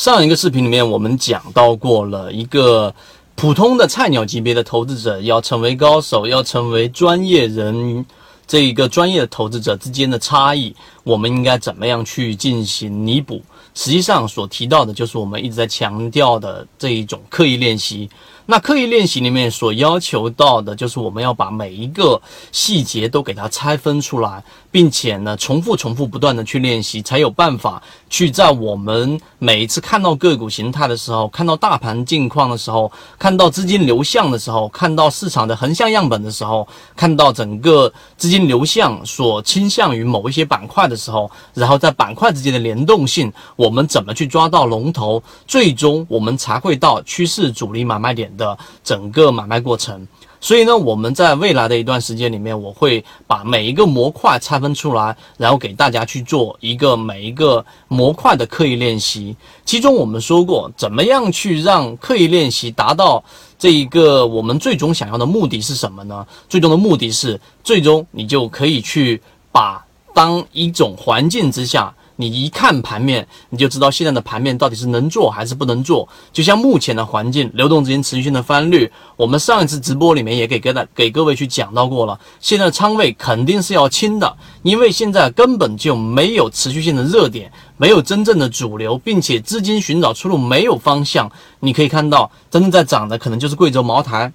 上一个视频里面我们讲到过了一个普通的菜鸟级别的投资者要成为高手，要成为专业人，这一个专业的投资者之间的差异，我们应该怎么样去进行弥补？实际上所提到的就是我们一直在强调的这一种刻意练习。那刻意练习里面所要求到的，就是我们要把每一个细节都给它拆分出来，并且呢，重复、重复、不断的去练习，才有办法去在我们每一次看到个股形态的时候，看到大盘境况的时候，看到资金流向的时候，看到市场的横向样本的时候，看到整个资金流向所倾向于某一些板块的时候，然后在板块之间的联动性，我们怎么去抓到龙头，最终我们才会到趋势主力买卖点。的整个买卖过程，所以呢，我们在未来的一段时间里面，我会把每一个模块拆分出来，然后给大家去做一个每一个模块的刻意练习。其中我们说过，怎么样去让刻意练习达到这一个我们最终想要的目的是什么呢？最终的目的是，最终你就可以去把当一种环境之下。你一看盘面，你就知道现在的盘面到底是能做还是不能做。就像目前的环境，流动资金持续性的翻绿，我们上一次直播里面也给各大给各位去讲到过了。现在仓位肯定是要清的，因为现在根本就没有持续性的热点，没有真正的主流，并且资金寻找出路没有方向。你可以看到，真正在涨的可能就是贵州茅台。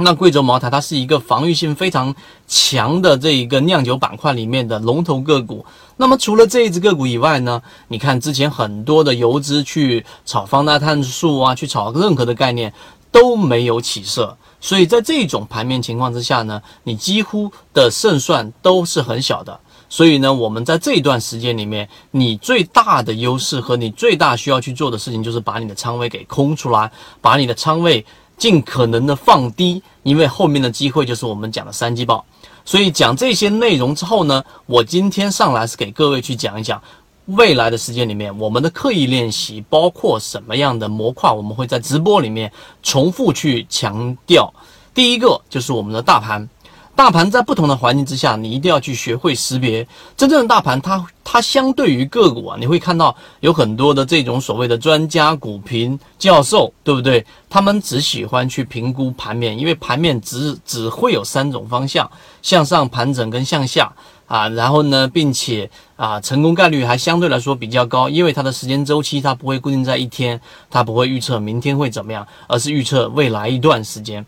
那贵州茅台它是一个防御性非常强的这一个酿酒板块里面的龙头个股。那么除了这一只个股以外呢？你看之前很多的游资去炒方大碳素啊，去炒任何的概念都没有起色。所以在这种盘面情况之下呢，你几乎的胜算都是很小的。所以呢，我们在这一段时间里面，你最大的优势和你最大需要去做的事情，就是把你的仓位给空出来，把你的仓位。尽可能的放低，因为后面的机会就是我们讲的三季报。所以讲这些内容之后呢，我今天上来是给各位去讲一讲未来的时间里面我们的刻意练习包括什么样的模块，我们会在直播里面重复去强调。第一个就是我们的大盘。大盘在不同的环境之下，你一定要去学会识别真正的大盘。它它相对于个股啊，你会看到有很多的这种所谓的专家、股评教授，对不对？他们只喜欢去评估盘面，因为盘面只只会有三种方向：向上盘整跟向下啊。然后呢，并且啊，成功概率还相对来说比较高，因为它的时间周期它不会固定在一天，它不会预测明天会怎么样，而是预测未来一段时间。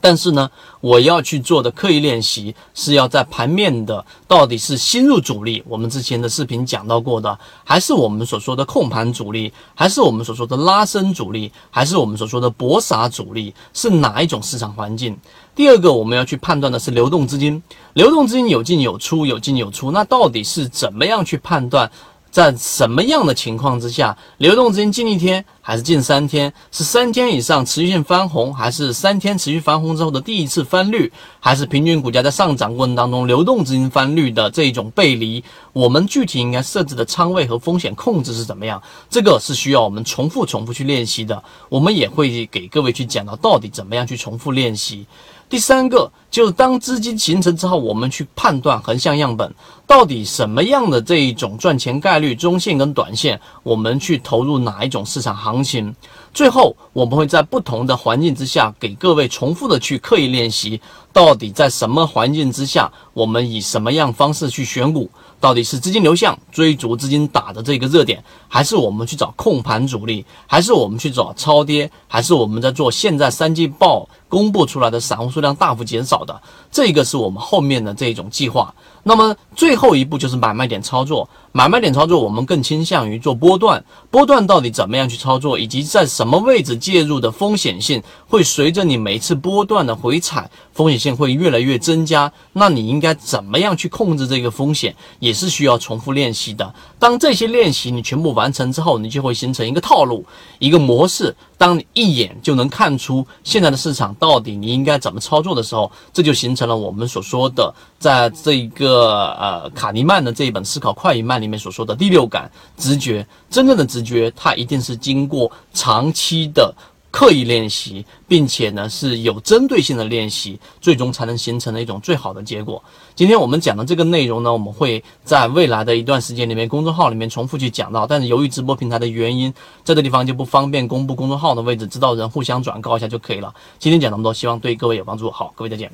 但是呢，我要去做的刻意练习是要在盘面的到底是新入主力，我们之前的视频讲到过的，还是我们所说的控盘主力，还是我们所说的拉升主力，还是我们所说的搏杀主力，是哪一种市场环境？第二个我们要去判断的是流动资金，流动资金有进有出，有进有出，那到底是怎么样去判断？在什么样的情况之下，流动资金近一天还是近三天？是三天以上持续性翻红，还是三天持续翻红之后的第一次翻绿？还是平均股价在上涨过程当中流动资金翻绿的这一种背离？我们具体应该设置的仓位和风险控制是怎么样？这个是需要我们重复、重复去练习的。我们也会给各位去讲到到底怎么样去重复练习。第三个就是当资金形成之后，我们去判断横向样本到底什么样的这一种赚钱概率，中线跟短线，我们去投入哪一种市场行情。最后，我们会在不同的环境之下，给各位重复的去刻意练习，到底在什么环境之下，我们以什么样方式去选股。到底是资金流向追逐资金打的这个热点，还是我们去找控盘主力，还是我们去找超跌，还是我们在做现在三季报公布出来的散户数量大幅减少好的？这个是我们后面的这种计划。那么最后一步就是买卖点操作。买卖点操作，我们更倾向于做波段。波段到底怎么样去操作，以及在什么位置介入的风险性，会随着你每次波段的回踩，风险性会越来越增加。那你应该怎么样去控制这个风险，也是需要重复练习的。当这些练习你全部完成之后，你就会形成一个套路，一个模式。当你一眼就能看出现在的市场到底你应该怎么操作的时候，这就形成了我们所说的，在这一个呃卡尼曼的这一本《思考快与慢》里面所说的第六感直觉。真正的直觉，它一定是经过长期的刻意练习，并且呢是有针对性的练习，最终才能形成的一种最好的结果。今天我们讲的这个内容呢，我们会在未来的一段时间里面，公众号里面重复去讲到。但是由于直播平台的原因，这个地方就不方便公布公众号的位置，知道人互相转告一下就可以了。今天讲那么多，希望对各位有帮助。好，各位再见。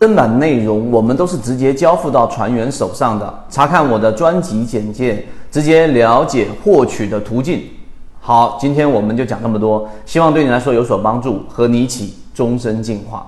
正版内容我们都是直接交付到船员手上的，查看我的专辑简介，直接了解获取的途径。好，今天我们就讲这么多，希望对你来说有所帮助，和你一起终身进化。